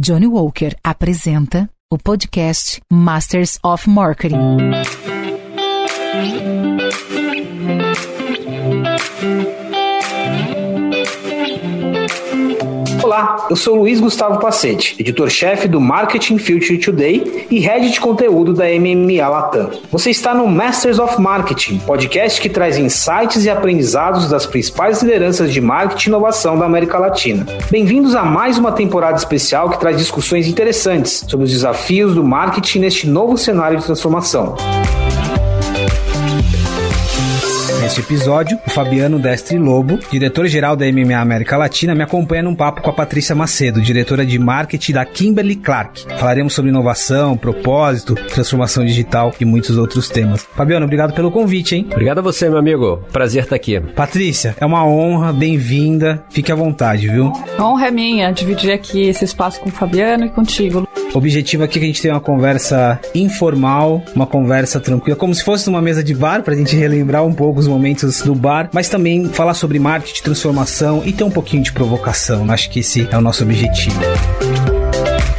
Johnny Walker apresenta o podcast Masters of Marketing. Olá, eu sou Luiz Gustavo Pacete, editor-chefe do Marketing Future Today e head de conteúdo da MMA Latam. Você está no Masters of Marketing, podcast que traz insights e aprendizados das principais lideranças de marketing e inovação da América Latina. Bem-vindos a mais uma temporada especial que traz discussões interessantes sobre os desafios do marketing neste novo cenário de transformação. Neste episódio, o Fabiano Destre Lobo, diretor-geral da MMA América Latina, me acompanha num papo com a Patrícia Macedo, diretora de marketing da Kimberly Clark. Falaremos sobre inovação, propósito, transformação digital e muitos outros temas. Fabiano, obrigado pelo convite, hein? Obrigado a você, meu amigo. Prazer estar aqui. Patrícia, é uma honra, bem-vinda. Fique à vontade, viu? A honra é minha dividir aqui esse espaço com o Fabiano e contigo. O objetivo aqui é que a gente tenha uma conversa informal, uma conversa tranquila, como se fosse numa mesa de bar, pra gente relembrar um pouco os momentos do bar, mas também falar sobre marketing, transformação e ter um pouquinho de provocação. Acho que esse é o nosso objetivo.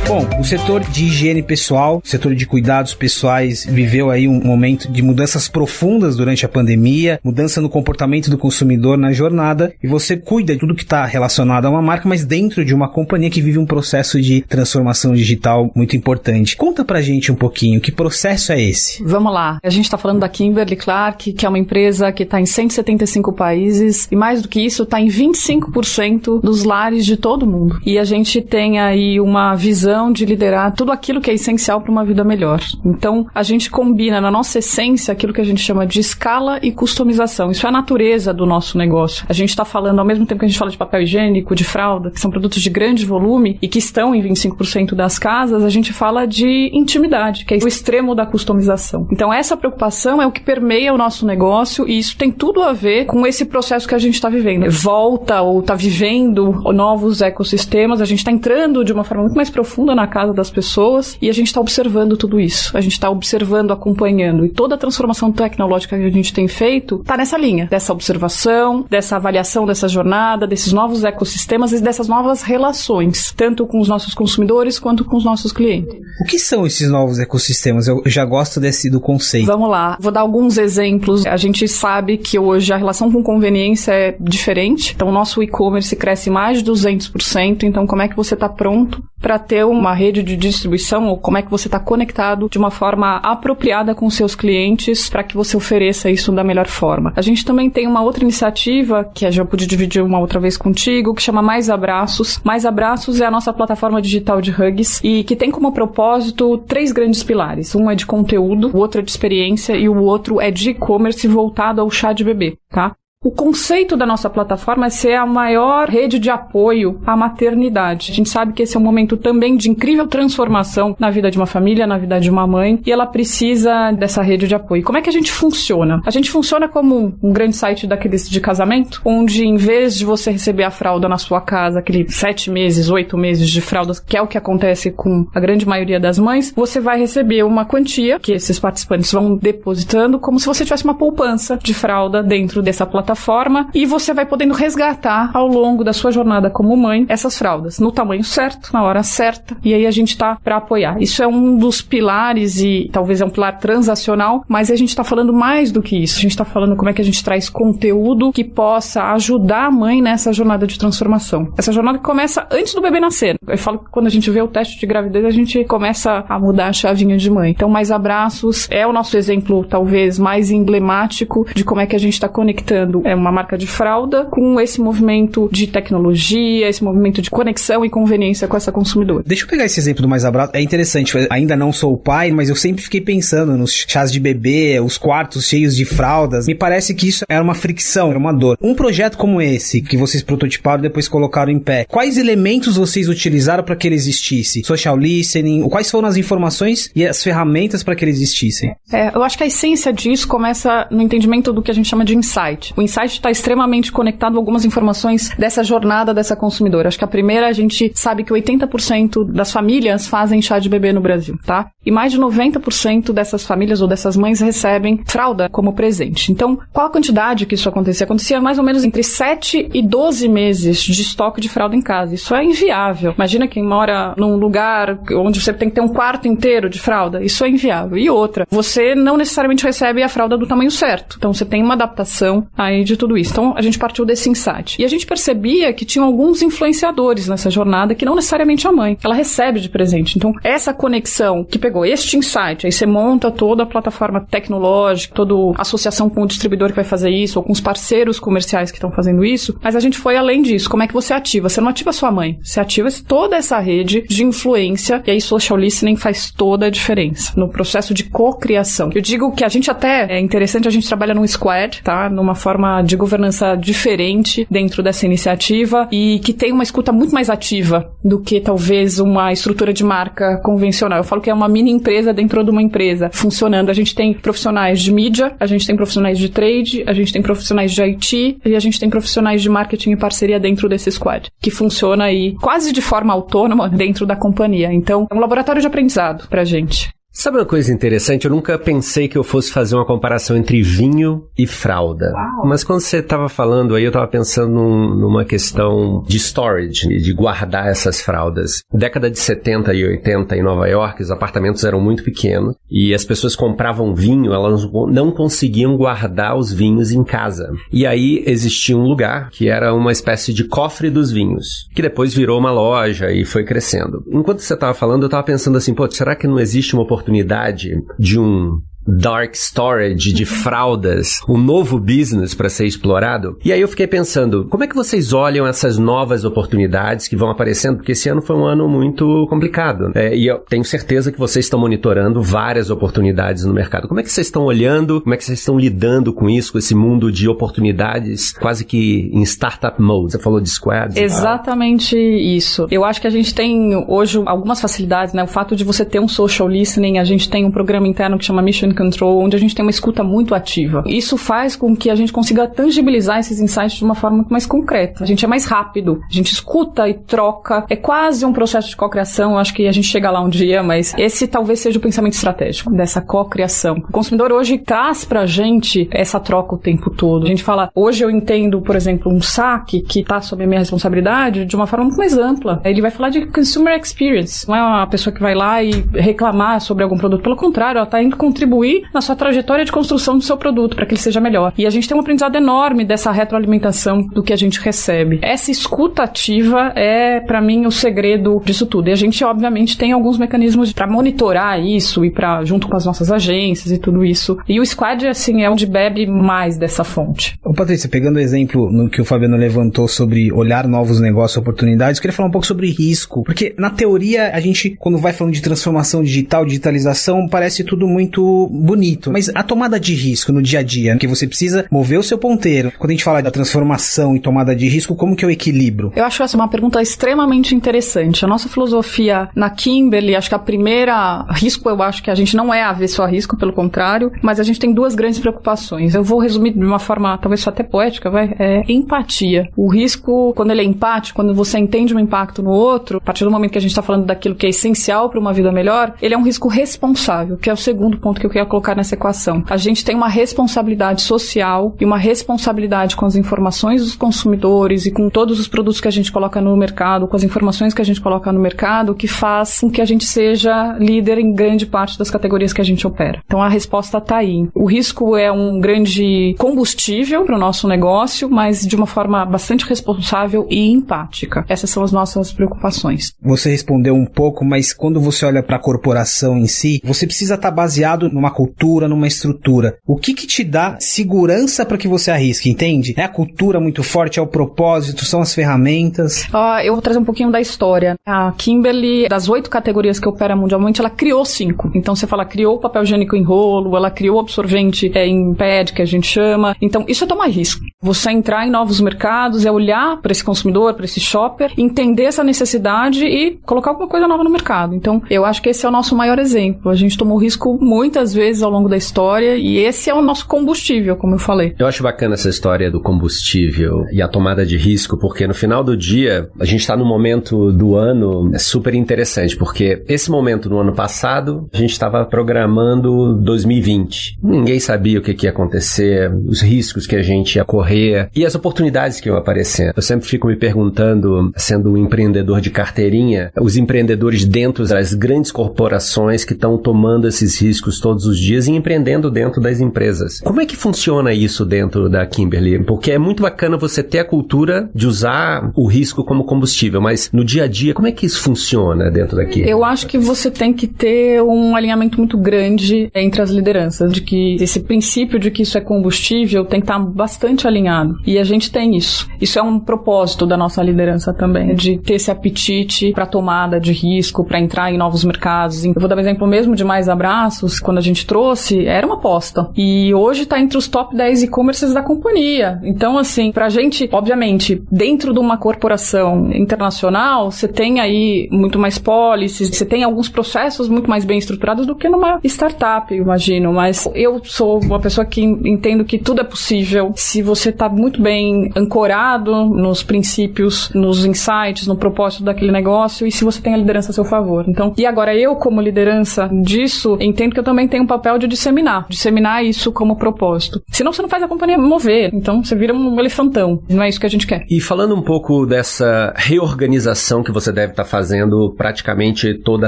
Bom, o setor de higiene pessoal, o setor de cuidados pessoais viveu aí um momento de mudanças profundas durante a pandemia, mudança no comportamento do consumidor na jornada, e você cuida de tudo que está relacionado a uma marca, mas dentro de uma companhia que vive um processo de transformação digital muito importante. Conta pra gente um pouquinho, que processo é esse? Vamos lá. A gente está falando da Kimberly Clark, que é uma empresa que está em 175 países, e mais do que isso, está em 25% dos lares de todo mundo. E a gente tem aí uma visão de liderar tudo aquilo que é essencial para uma vida melhor. Então, a gente combina na nossa essência aquilo que a gente chama de escala e customização. Isso é a natureza do nosso negócio. A gente está falando, ao mesmo tempo que a gente fala de papel higiênico, de fralda, que são produtos de grande volume e que estão em 25% das casas, a gente fala de intimidade, que é o extremo da customização. Então, essa preocupação é o que permeia o nosso negócio e isso tem tudo a ver com esse processo que a gente está vivendo. Volta ou está vivendo novos ecossistemas, a gente está entrando de uma forma muito mais profunda na casa das pessoas e a gente está observando tudo isso. A gente está observando, acompanhando. E toda a transformação tecnológica que a gente tem feito está nessa linha, dessa observação, dessa avaliação dessa jornada, desses novos ecossistemas e dessas novas relações, tanto com os nossos consumidores quanto com os nossos clientes. O que são esses novos ecossistemas? Eu já gosto desse do conceito. Vamos lá, vou dar alguns exemplos. A gente sabe que hoje a relação com conveniência é diferente. Então, o nosso e-commerce cresce mais de 200%. Então, como é que você está pronto para ter uma rede de distribuição ou como é que você está conectado de uma forma apropriada com seus clientes para que você ofereça isso da melhor forma. A gente também tem uma outra iniciativa que já pude dividir uma outra vez contigo, que chama Mais Abraços. Mais Abraços é a nossa plataforma digital de hugs e que tem como propósito três grandes pilares. Um é de conteúdo, o outro é de experiência e o outro é de e-commerce voltado ao chá de bebê, tá? O conceito da nossa plataforma é ser a maior rede de apoio à maternidade. A gente sabe que esse é um momento também de incrível transformação na vida de uma família, na vida de uma mãe, e ela precisa dessa rede de apoio. Como é que a gente funciona? A gente funciona como um grande site daqueles de casamento, onde em vez de você receber a fralda na sua casa, aquele sete meses, oito meses de fraldas, que é o que acontece com a grande maioria das mães, você vai receber uma quantia que esses participantes vão depositando, como se você tivesse uma poupança de fralda dentro dessa plataforma plataforma e você vai podendo resgatar ao longo da sua jornada como mãe essas fraldas no tamanho certo, na hora certa, e aí a gente tá para apoiar. Isso é um dos pilares e talvez é um pilar transacional, mas a gente tá falando mais do que isso. A gente tá falando como é que a gente traz conteúdo que possa ajudar a mãe nessa jornada de transformação. Essa jornada que começa antes do bebê nascer. Eu falo que quando a gente vê o teste de gravidez, a gente começa a mudar a chavinha de mãe. Então, mais abraços é o nosso exemplo talvez mais emblemático de como é que a gente está conectando é uma marca de fralda com esse movimento de tecnologia, esse movimento de conexão e conveniência com essa consumidora. Deixa eu pegar esse exemplo do mais abraço. É interessante, ainda não sou o pai, mas eu sempre fiquei pensando nos chás de bebê, os quartos cheios de fraldas. Me parece que isso era uma fricção, era uma dor. Um projeto como esse, que vocês prototiparam e depois colocaram em pé, quais elementos vocês utilizaram para que ele existisse? Social listening, quais foram as informações e as ferramentas para que ele existissem? É, eu acho que a essência disso começa no entendimento do que a gente chama de insight. O insight está extremamente conectado a algumas informações dessa jornada dessa consumidora. Acho que a primeira, a gente sabe que 80% das famílias fazem chá de bebê no Brasil, tá? E mais de 90% dessas famílias ou dessas mães recebem fralda como presente. Então, qual a quantidade que isso acontecia? Acontecia mais ou menos entre 7 e 12 meses de estoque de fralda em casa. Isso é inviável. Imagina quem mora num lugar onde você tem que ter um quarto inteiro de fralda. Isso é inviável. E outra, você não necessariamente recebe a fralda do tamanho certo. Então, você tem uma adaptação aí de tudo isso. Então, a gente partiu desse insight. E a gente percebia que tinham alguns influenciadores nessa jornada que não necessariamente a mãe. Ela recebe de presente. Então, essa conexão que pegou este insight, aí você monta toda a plataforma tecnológica, toda a associação com o distribuidor que vai fazer isso, ou com os parceiros comerciais que estão fazendo isso, mas a gente foi além disso. Como é que você ativa? Você não ativa sua mãe, você ativa toda essa rede de influência, e aí social listening faz toda a diferença no processo de cocriação. Eu digo que a gente até, é interessante, a gente trabalha num squad, tá? Numa forma de governança diferente dentro dessa iniciativa e que tem uma escuta muito mais ativa do que talvez uma estrutura de marca convencional. Eu falo que é uma mini empresa dentro de uma empresa funcionando. A gente tem profissionais de mídia, a gente tem profissionais de trade, a gente tem profissionais de IT e a gente tem profissionais de marketing e parceria dentro desse squad, que funciona aí quase de forma autônoma dentro da companhia. Então, é um laboratório de aprendizado pra gente. Sabe uma coisa interessante? Eu nunca pensei que eu fosse fazer uma comparação entre vinho e fralda. Uau. Mas quando você estava falando aí, eu estava pensando num, numa questão de storage, de guardar essas fraldas. Década de 70 e 80 em Nova York, os apartamentos eram muito pequenos e as pessoas compravam vinho, elas não conseguiam guardar os vinhos em casa. E aí existia um lugar que era uma espécie de cofre dos vinhos, que depois virou uma loja e foi crescendo. Enquanto você estava falando, eu estava pensando assim, pô, será que não existe uma oportunidade oportunidade de um dark storage de fraldas, um novo business para ser explorado. E aí eu fiquei pensando, como é que vocês olham essas novas oportunidades que vão aparecendo? Porque esse ano foi um ano muito complicado. É, e eu tenho certeza que vocês estão monitorando várias oportunidades no mercado. Como é que vocês estão olhando? Como é que vocês estão lidando com isso, com esse mundo de oportunidades, quase que em startup mode? Você falou de squads. Exatamente isso. Eu acho que a gente tem hoje algumas facilidades, né? O fato de você ter um social listening, a gente tem um programa interno que chama Mission Control, onde a gente tem uma escuta muito ativa. Isso faz com que a gente consiga tangibilizar esses insights de uma forma muito mais concreta. A gente é mais rápido, a gente escuta e troca. É quase um processo de cocriação. Acho que a gente chega lá um dia, mas esse talvez seja o pensamento estratégico dessa cocriação. O consumidor hoje traz pra gente essa troca o tempo todo. A gente fala, hoje eu entendo, por exemplo, um saque que tá sob a minha responsabilidade de uma forma muito mais ampla. Ele vai falar de consumer experience. Não é uma pessoa que vai lá e reclamar sobre algum produto. Pelo contrário, ela tá indo contribuir contribuir na sua trajetória de construção do seu produto para que ele seja melhor. E a gente tem um aprendizado enorme dessa retroalimentação do que a gente recebe. Essa escuta ativa é, para mim, o segredo disso tudo. E a gente, obviamente, tem alguns mecanismos para monitorar isso e para junto com as nossas agências e tudo isso. E o Squad, assim, é onde bebe mais dessa fonte. Ô, Patrícia, pegando o exemplo no que o Fabiano levantou sobre olhar novos negócios, oportunidades, eu queria falar um pouco sobre risco. Porque, na teoria, a gente, quando vai falando de transformação digital, digitalização, parece tudo muito bonito. Mas a tomada de risco no dia a dia, que você precisa mover o seu ponteiro. Quando a gente fala da transformação e tomada de risco, como que é o equilíbrio? Eu acho essa uma pergunta extremamente interessante. A nossa filosofia na Kimberly, acho que a primeira risco, eu acho que a gente não é avesso a risco, pelo contrário, mas a gente tem duas grandes preocupações. Eu vou resumir de uma forma talvez até poética, vai? É empatia. O risco, quando ele é empático, quando você entende um impacto no outro, a partir do momento que a gente está falando daquilo que é essencial para uma vida melhor, ele é um risco responsável, que é o segundo ponto que eu colocar nessa equação. A gente tem uma responsabilidade social e uma responsabilidade com as informações dos consumidores e com todos os produtos que a gente coloca no mercado, com as informações que a gente coloca no mercado, que faz com que a gente seja líder em grande parte das categorias que a gente opera. Então a resposta está aí. O risco é um grande combustível para o nosso negócio, mas de uma forma bastante responsável e empática. Essas são as nossas preocupações. Você respondeu um pouco, mas quando você olha para a corporação em si, você precisa estar tá baseado numa cultura, numa estrutura. O que que te dá segurança para que você arrisque, entende? É a cultura muito forte, é o propósito, são as ferramentas. Uh, eu vou trazer um pouquinho da história. A Kimberly, das oito categorias que opera mundialmente, ela criou cinco. Então você fala, criou papel higiênico em rolo, ela criou absorvente é, em pad, que a gente chama. Então isso é tomar risco. Você entrar em novos mercados, é olhar para esse consumidor, para esse shopper, entender essa necessidade e colocar alguma coisa nova no mercado. Então eu acho que esse é o nosso maior exemplo. A gente tomou risco muitas vezes vezes ao longo da história e esse é o nosso combustível, como eu falei. Eu acho bacana essa história do combustível e a tomada de risco, porque no final do dia a gente está num momento do ano super interessante, porque esse momento no ano passado a gente estava programando 2020. Ninguém sabia o que, que ia acontecer, os riscos que a gente ia correr e as oportunidades que iam aparecer. Eu sempre fico me perguntando, sendo um empreendedor de carteirinha, os empreendedores dentro das grandes corporações que estão tomando esses riscos todos os dias e empreendendo dentro das empresas. Como é que funciona isso dentro da Kimberly? Porque é muito bacana você ter a cultura de usar o risco como combustível, mas no dia a dia, como é que isso funciona dentro daqui? Eu acho que você tem que ter um alinhamento muito grande entre as lideranças, de que esse princípio de que isso é combustível tem que estar bastante alinhado. E a gente tem isso. Isso é um propósito da nossa liderança também, de ter esse apetite para tomada de risco, para entrar em novos mercados. Eu vou dar um exemplo mesmo de mais abraços, quando a gente trouxe, era uma aposta. E hoje está entre os top 10 e-commerces da companhia. Então, assim, pra gente, obviamente, dentro de uma corporação internacional, você tem aí muito mais policies, você tem alguns processos muito mais bem estruturados do que numa startup, imagino. Mas eu sou uma pessoa que entendo que tudo é possível se você está muito bem ancorado nos princípios, nos insights, no propósito daquele negócio e se você tem a liderança a seu favor. Então, e agora eu, como liderança disso, entendo que eu também tenho papel de disseminar, disseminar isso como propósito. Senão você não faz a companhia mover, então você vira um elefantão. Não é isso que a gente quer. E falando um pouco dessa reorganização que você deve estar fazendo praticamente toda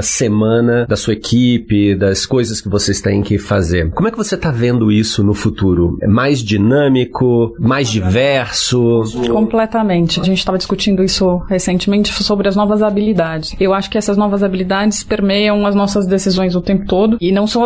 semana da sua equipe, das coisas que vocês têm que fazer. Como é que você está vendo isso no futuro? É mais dinâmico, mais diverso? Completamente. A gente estava discutindo isso recentemente sobre as novas habilidades. Eu acho que essas novas habilidades permeiam as nossas decisões o tempo todo e não são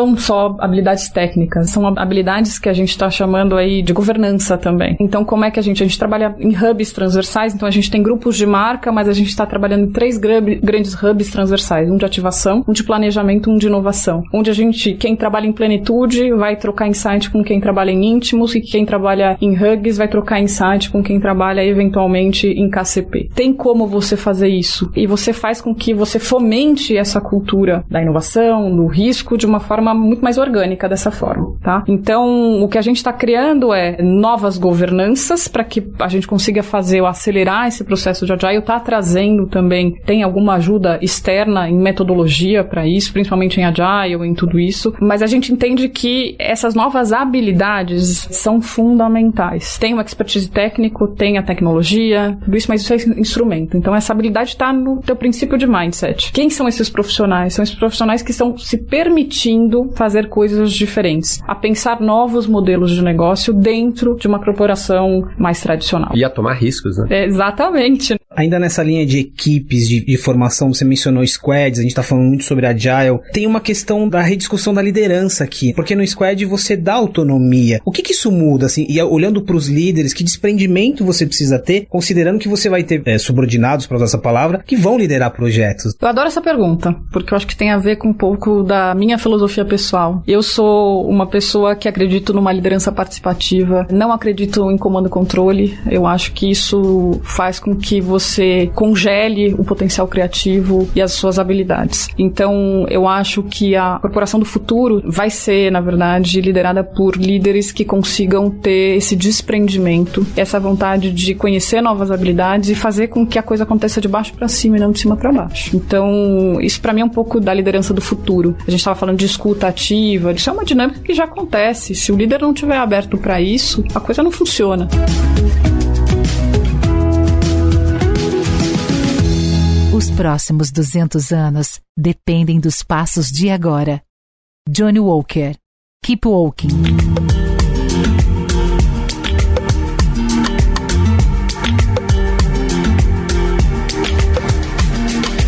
habilidades técnicas, são habilidades que a gente está chamando aí de governança também. Então, como é que a gente a gente trabalha em hubs transversais? Então, a gente tem grupos de marca, mas a gente está trabalhando em três grandes hubs transversais: um de ativação, um de planejamento, um de inovação. Onde a gente, quem trabalha em plenitude, vai trocar insight com quem trabalha em íntimos e quem trabalha em hugs vai trocar insight com quem trabalha eventualmente em KCP. Tem como você fazer isso e você faz com que você fomente essa cultura da inovação, do risco de uma forma muito mais orgânica dessa forma, tá? Então, o que a gente está criando é novas governanças para que a gente consiga fazer ou acelerar esse processo de agile, tá trazendo também, tem alguma ajuda externa em metodologia para isso, principalmente em agile, em tudo isso, mas a gente entende que essas novas habilidades são fundamentais. Tem o expertise técnico, tem a tecnologia, tudo isso, mas isso é instrumento. Então essa habilidade está no teu princípio de mindset. Quem são esses profissionais? São esses profissionais que estão se permitindo fazer coisas diferentes, a pensar novos modelos de negócio dentro de uma corporação mais tradicional. E a tomar riscos, né? É, exatamente. Ainda nessa linha de equipes de, de, formação, você mencionou squads, a gente tá falando muito sobre agile. Tem uma questão da rediscussão da liderança aqui, porque no squad você dá autonomia. O que que isso muda, assim? E olhando para os líderes, que desprendimento você precisa ter, considerando que você vai ter é, subordinados, para usar essa palavra, que vão liderar projetos? Eu adoro essa pergunta, porque eu acho que tem a ver com um pouco da minha filosofia pessoal. Eu sou uma pessoa que acredito numa liderança participativa, não acredito em comando controle. Eu acho que isso faz com que você congele o potencial criativo e as suas habilidades. Então, eu acho que a corporação do futuro vai ser, na verdade, liderada por líderes que consigam ter esse desprendimento, essa vontade de conhecer novas habilidades e fazer com que a coisa aconteça de baixo para cima e não de cima para baixo. Então, isso para mim é um pouco da liderança do futuro. A gente estava falando de escuta ativa, isso é uma dinâmica que já acontece. Se o líder não estiver aberto para isso, a coisa não funciona. Os próximos 200 anos dependem dos passos de agora. Johnny Walker. Keep Walking.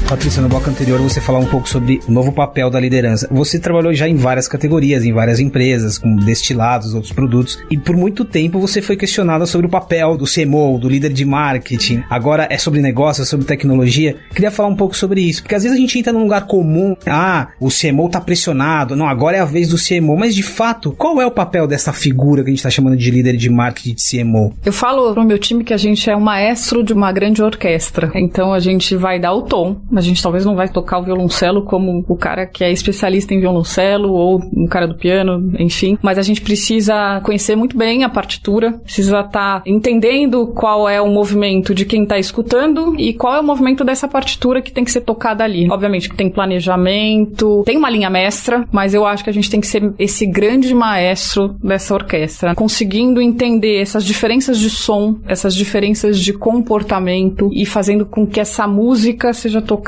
Patrícia, no bloco anterior você falou um pouco sobre o novo papel da liderança. Você trabalhou já em várias categorias, em várias empresas, com destilados, outros produtos, e por muito tempo você foi questionada sobre o papel do CMO, do líder de marketing. Agora é sobre negócio, é sobre tecnologia. Queria falar um pouco sobre isso, porque às vezes a gente entra num lugar comum, ah, o CMO tá pressionado, não, agora é a vez do CMO, mas de fato, qual é o papel dessa figura que a gente tá chamando de líder de marketing de CMO? Eu falo pro meu time que a gente é o maestro de uma grande orquestra, então a gente vai dar o tom, A gente talvez não vai tocar o violoncelo como o cara que é especialista em violoncelo ou o cara do piano, enfim. Mas a gente precisa conhecer muito bem a partitura, precisa estar tá entendendo qual é o movimento de quem está escutando e qual é o movimento dessa partitura que tem que ser tocada ali. Obviamente que tem planejamento, tem uma linha mestra, mas eu acho que a gente tem que ser esse grande maestro dessa orquestra, conseguindo entender essas diferenças de som, essas diferenças de comportamento e fazendo com que essa música seja tocada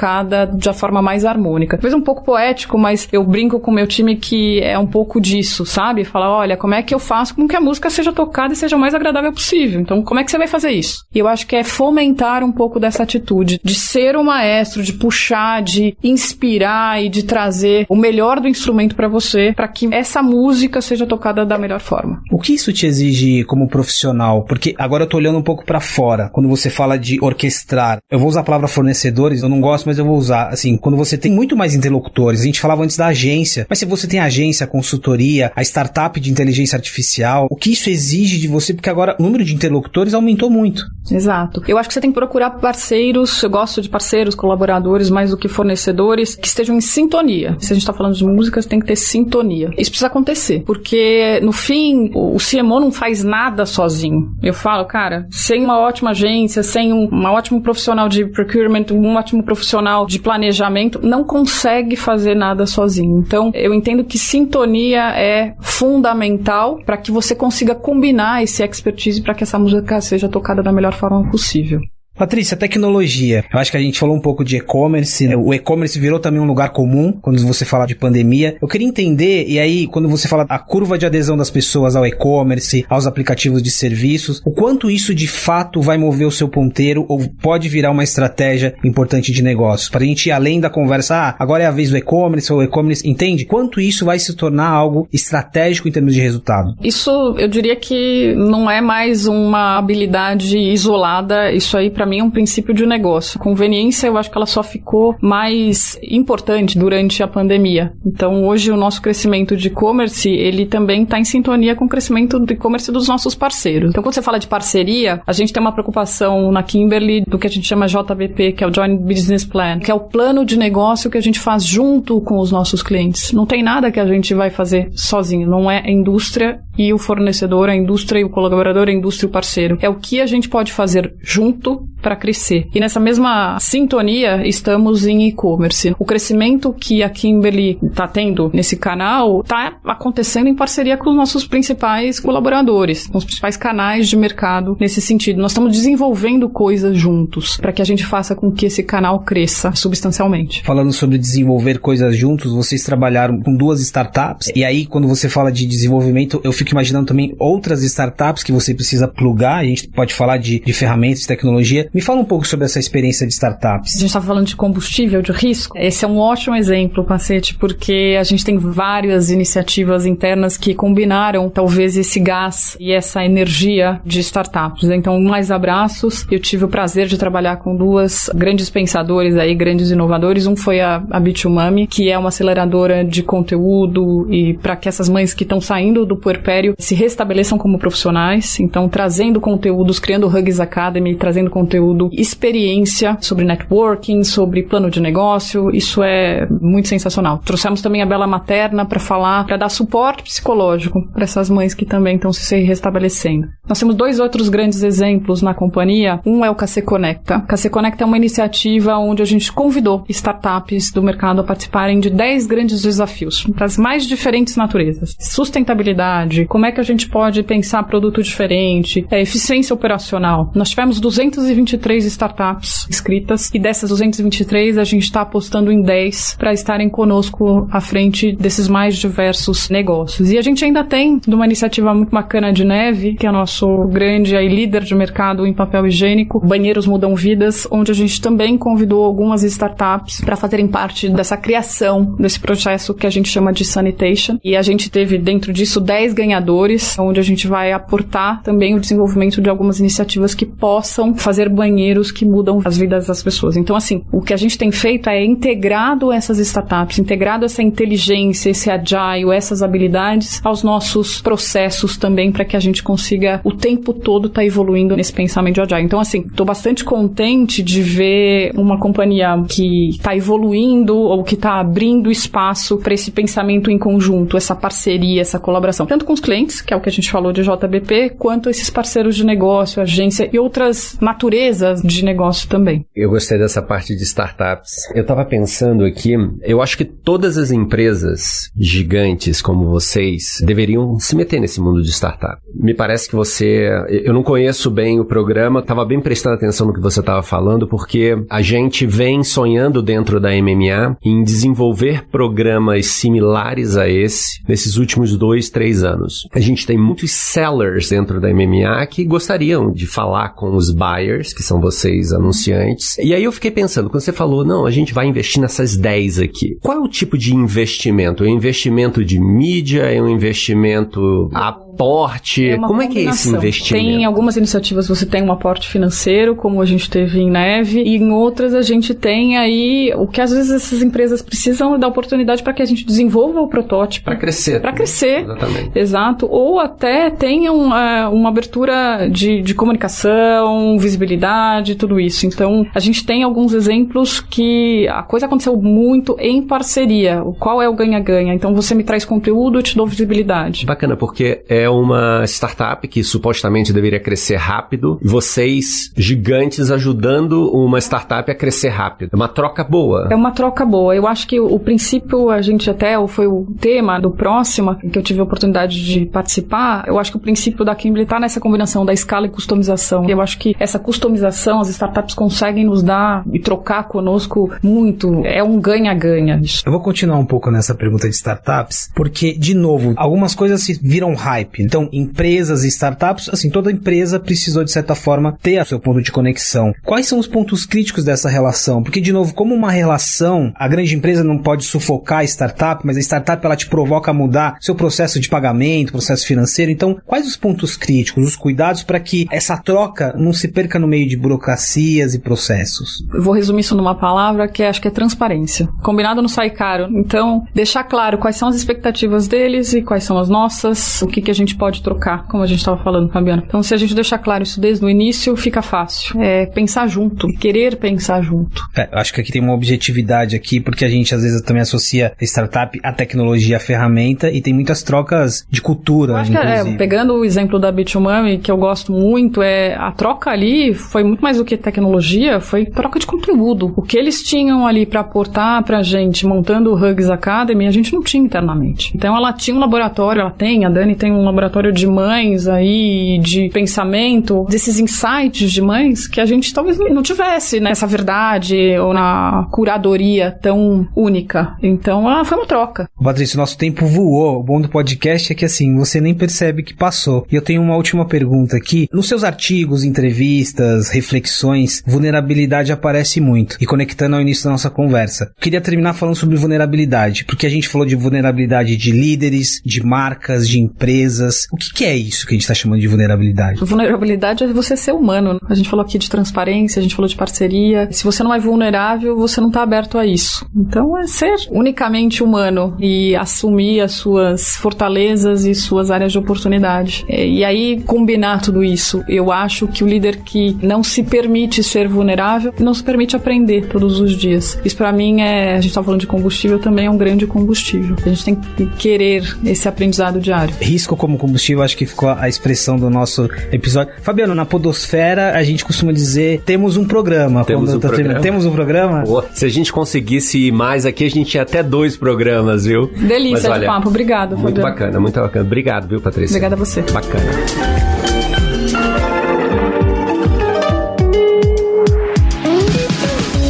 de forma mais harmônica. Talvez um pouco poético, mas eu brinco com o meu time que é um pouco disso, sabe? Falar, olha, como é que eu faço com que a música seja tocada e seja o mais agradável possível? Então, como é que você vai fazer isso? E eu acho que é fomentar um pouco dessa atitude de ser o maestro, de puxar, de inspirar e de trazer o melhor do instrumento para você, para que essa música seja tocada da melhor forma. O que isso te exige como profissional? Porque agora eu tô olhando um pouco para fora. Quando você fala de orquestrar, eu vou usar a palavra fornecedores, eu não gosto, mas eu vou usar. Assim, quando você tem muito mais interlocutores, a gente falava antes da agência, mas se você tem a agência, a consultoria, a startup de inteligência artificial, o que isso exige de você? Porque agora o número de interlocutores aumentou muito. Exato. Eu acho que você tem que procurar parceiros, eu gosto de parceiros, colaboradores, mais do que fornecedores, que estejam em sintonia. Se a gente está falando de músicas, tem que ter sintonia. Isso precisa acontecer, porque no fim, o CMO não faz nada sozinho. Eu falo, cara, sem uma ótima agência, sem um, ótimo profissional de procurement, um ótimo profissional de planejamento, não consegue fazer nada sozinho. Então, eu entendo que sintonia é fundamental para que você consiga combinar esse expertise para que essa música seja tocada da melhor forma possível. Patrícia, tecnologia. Eu acho que a gente falou um pouco de e-commerce. Né? O e-commerce virou também um lugar comum quando você fala de pandemia. Eu queria entender, e aí, quando você fala a curva de adesão das pessoas ao e-commerce, aos aplicativos de serviços, o quanto isso de fato vai mover o seu ponteiro ou pode virar uma estratégia importante de negócios? Para a gente ir além da conversa, ah, agora é a vez do e-commerce ou e-commerce, entende? Quanto isso vai se tornar algo estratégico em termos de resultado? Isso, eu diria que não é mais uma habilidade isolada. Isso aí, para mim é um princípio de negócio. Conveniência, eu acho que ela só ficou mais importante durante a pandemia. Então, hoje o nosso crescimento de e-commerce, ele também está em sintonia com o crescimento do e-commerce dos nossos parceiros. Então, quando você fala de parceria, a gente tem uma preocupação na Kimberly do que a gente chama JBP, que é o Joint Business Plan, que é o plano de negócio que a gente faz junto com os nossos clientes. Não tem nada que a gente vai fazer sozinho, não é indústria e o fornecedor, a indústria e o colaborador, a indústria e o parceiro. É o que a gente pode fazer junto para crescer. E nessa mesma sintonia estamos em e-commerce. O crescimento que a Kimberly está tendo nesse canal está acontecendo em parceria com os nossos principais colaboradores, com os principais canais de mercado nesse sentido. Nós estamos desenvolvendo coisas juntos para que a gente faça com que esse canal cresça substancialmente. Falando sobre desenvolver coisas juntos, vocês trabalharam com duas startups e aí quando você fala de desenvolvimento, eu fico imaginando também outras startups que você precisa plugar. A gente pode falar de, de ferramentas, de tecnologia. Me fala um pouco sobre essa experiência de startups. A gente estava falando de combustível, de risco. Esse é um ótimo exemplo, Pacete, porque a gente tem várias iniciativas internas que combinaram talvez esse gás e essa energia de startups. Então, mais abraços. Eu tive o prazer de trabalhar com duas grandes pensadores aí, grandes inovadores. Um foi a, a Bitumami, que é uma aceleradora de conteúdo e para que essas mães que estão saindo do puerpério se restabeleçam como profissionais. Então, trazendo conteúdos, criando Hugs Academy, trazendo conteúdo experiência sobre networking, sobre plano de negócio. Isso é muito sensacional. Trouxemos também a Bela Materna para falar, para dar suporte psicológico para essas mães que também estão se restabelecendo. Nós temos dois outros grandes exemplos na companhia. Um é o KC Conecta. KC Conecta é uma iniciativa onde a gente convidou startups do mercado a participarem de 10 grandes desafios, das mais diferentes naturezas. Sustentabilidade, como é que a gente pode pensar produto diferente, é, eficiência operacional. Nós tivemos 220 223 startups inscritas e dessas 223 a gente está apostando em 10 para estarem conosco à frente desses mais diversos negócios. E a gente ainda tem uma iniciativa muito bacana de Neve, que é nosso grande aí, líder de mercado em papel higiênico, Banheiros Mudam Vidas, onde a gente também convidou algumas startups para fazerem parte dessa criação desse processo que a gente chama de sanitation. E a gente teve dentro disso 10 ganhadores banhadores, onde a gente vai aportar também o desenvolvimento de algumas iniciativas que possam fazer banheiros que mudam as vidas das pessoas. Então, assim, o que a gente tem feito é integrado essas startups, integrado essa inteligência, esse agile, essas habilidades aos nossos processos também para que a gente consiga o tempo todo estar tá evoluindo nesse pensamento de agile. Então, assim, estou bastante contente de ver uma companhia que está evoluindo ou que está abrindo espaço para esse pensamento em conjunto, essa parceria, essa colaboração, tanto com os clientes, que é o que a gente falou de JBP, quanto esses parceiros de negócio, agência e outras naturezas de negócio também. Eu gostei dessa parte de startups. Eu estava pensando aqui, eu acho que todas as empresas gigantes como vocês deveriam se meter nesse mundo de startup. Me parece que você, eu não conheço bem o programa, estava bem prestando atenção no que você estava falando, porque a gente vem sonhando dentro da MMA em desenvolver programas similares a esse nesses últimos dois, três anos. A gente tem muitos sellers dentro da MMA que gostariam de falar com os buyers, que são vocês anunciantes. E aí eu fiquei pensando, quando você falou, não, a gente vai investir nessas 10 aqui. Qual é o tipo de investimento? É um investimento de mídia? É um investimento aporte? É Como é que é esse investimento? Tem algumas iniciativas você tem um aporte financeiro, como a gente teve em Neve, e em outras a gente tem aí o que às vezes essas empresas precisam da oportunidade para que a gente desenvolva o protótipo. Para crescer. Para crescer. Exatamente. Exato. Ou até tenham uh, uma abertura de, de comunicação, visibilidade, tudo isso. Então, a gente tem alguns exemplos que a coisa aconteceu muito em parceria. Qual é o ganha-ganha? Então, você me traz conteúdo, eu te dou visibilidade. Bacana, porque é uma startup que supostamente deveria crescer rápido, vocês gigantes ajudando uma startup a crescer rápido. É uma troca boa. É uma troca boa. Eu acho que o, o princípio, a gente até, foi o tema do próximo, que eu tive a oportunidade de participar, eu acho que o princípio da Kimberly está nessa combinação da escala e customização. Eu acho que essa customização as startups conseguem nos dar e trocar conosco muito. É um ganha-ganha. Eu vou continuar um pouco nessa pergunta de startups, porque, de novo, algumas coisas se viram hype. Então, empresas e startups, assim, toda empresa precisou, de certa forma, ter o seu ponto de conexão. Quais são os pontos críticos dessa relação? Porque, de novo, como uma relação, a grande empresa não pode sufocar a startup, mas a startup ela te provoca a mudar seu processo de pagamento, processo financeiro. Então, quais os pontos críticos, os cuidados para que essa troca não se perca no meio de burocracias e processos? Eu vou resumir isso numa palavra que acho que é transparência. Combinado não sai caro. Então, deixar claro quais são as expectativas deles e quais são as nossas, o que, que a gente pode trocar, como a gente estava falando, Fabiana. Então, se a gente deixar claro isso desde o início, fica fácil. É pensar junto, querer pensar junto. É, acho que aqui tem uma objetividade aqui, porque a gente às vezes também associa a startup à tecnologia, à ferramenta, e tem muitas trocas de cultura. Eu acho que, é, pegando o exemplo da Bitumami, que eu gosto muito, é a troca ali foi muito mais do que tecnologia, foi troca de conteúdo. O que eles tinham ali para aportar pra gente montando o Hugs Academy, a gente não tinha internamente. Então ela tinha um laboratório, ela tem, a Dani tem um laboratório de mães aí, de pensamento, desses insights de mães que a gente talvez não tivesse nessa verdade ou na curadoria tão única. Então ela foi uma troca. Patrícia, nosso tempo voou. O bom do podcast é que assim, você nem percebe que passou. E eu tenho uma última pergunta aqui. Nos seus artigos, entrevistas, reflexões, vulnerabilidade aparece muito. E conectando ao início da nossa conversa. Queria terminar falando sobre vulnerabilidade, porque a gente falou de vulnerabilidade de líderes, de marcas, de empresas. O que, que é isso que a gente está chamando de vulnerabilidade? Vulnerabilidade é você ser humano. A gente falou aqui de transparência, a gente falou de parceria. Se você não é vulnerável, você não está aberto a isso. Então é ser unicamente humano e assumir as suas fortalezas e suas áreas de oportunidade. É, e aí combinar tudo isso. Eu acho que o líder que não se permite ser vulnerável não se permite aprender todos os dias. Isso para mim é, a gente tá falando de combustível também é um grande combustível. A gente tem que querer esse aprendizado diário. Risco como combustível, acho que ficou a expressão do nosso episódio. Fabiano, na podosfera a gente costuma dizer temos um programa. Temos um tá programa. Temos um programa. Pô, se a gente conseguisse ir mais aqui, a gente tinha até dois programas, viu? Delícia Mas, olha, de papo. Obrigado, Muito Fabiano. bacana, muito bacana. Obrigado, viu, Patrícia? Obrigada a você. Bacana.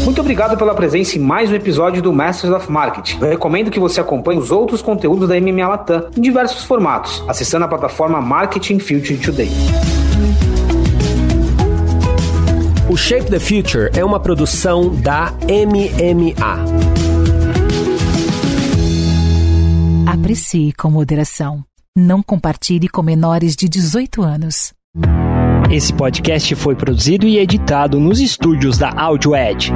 Muito obrigado pela presença em mais um episódio do Masters of Marketing. Eu recomendo que você acompanhe os outros conteúdos da MMA Latam em diversos formatos, acessando a plataforma Marketing Future Today. O Shape the Future é uma produção da MMA. Aprecie com moderação. Não compartilhe com menores de 18 anos. Esse podcast foi produzido e editado nos estúdios da Audio Edge.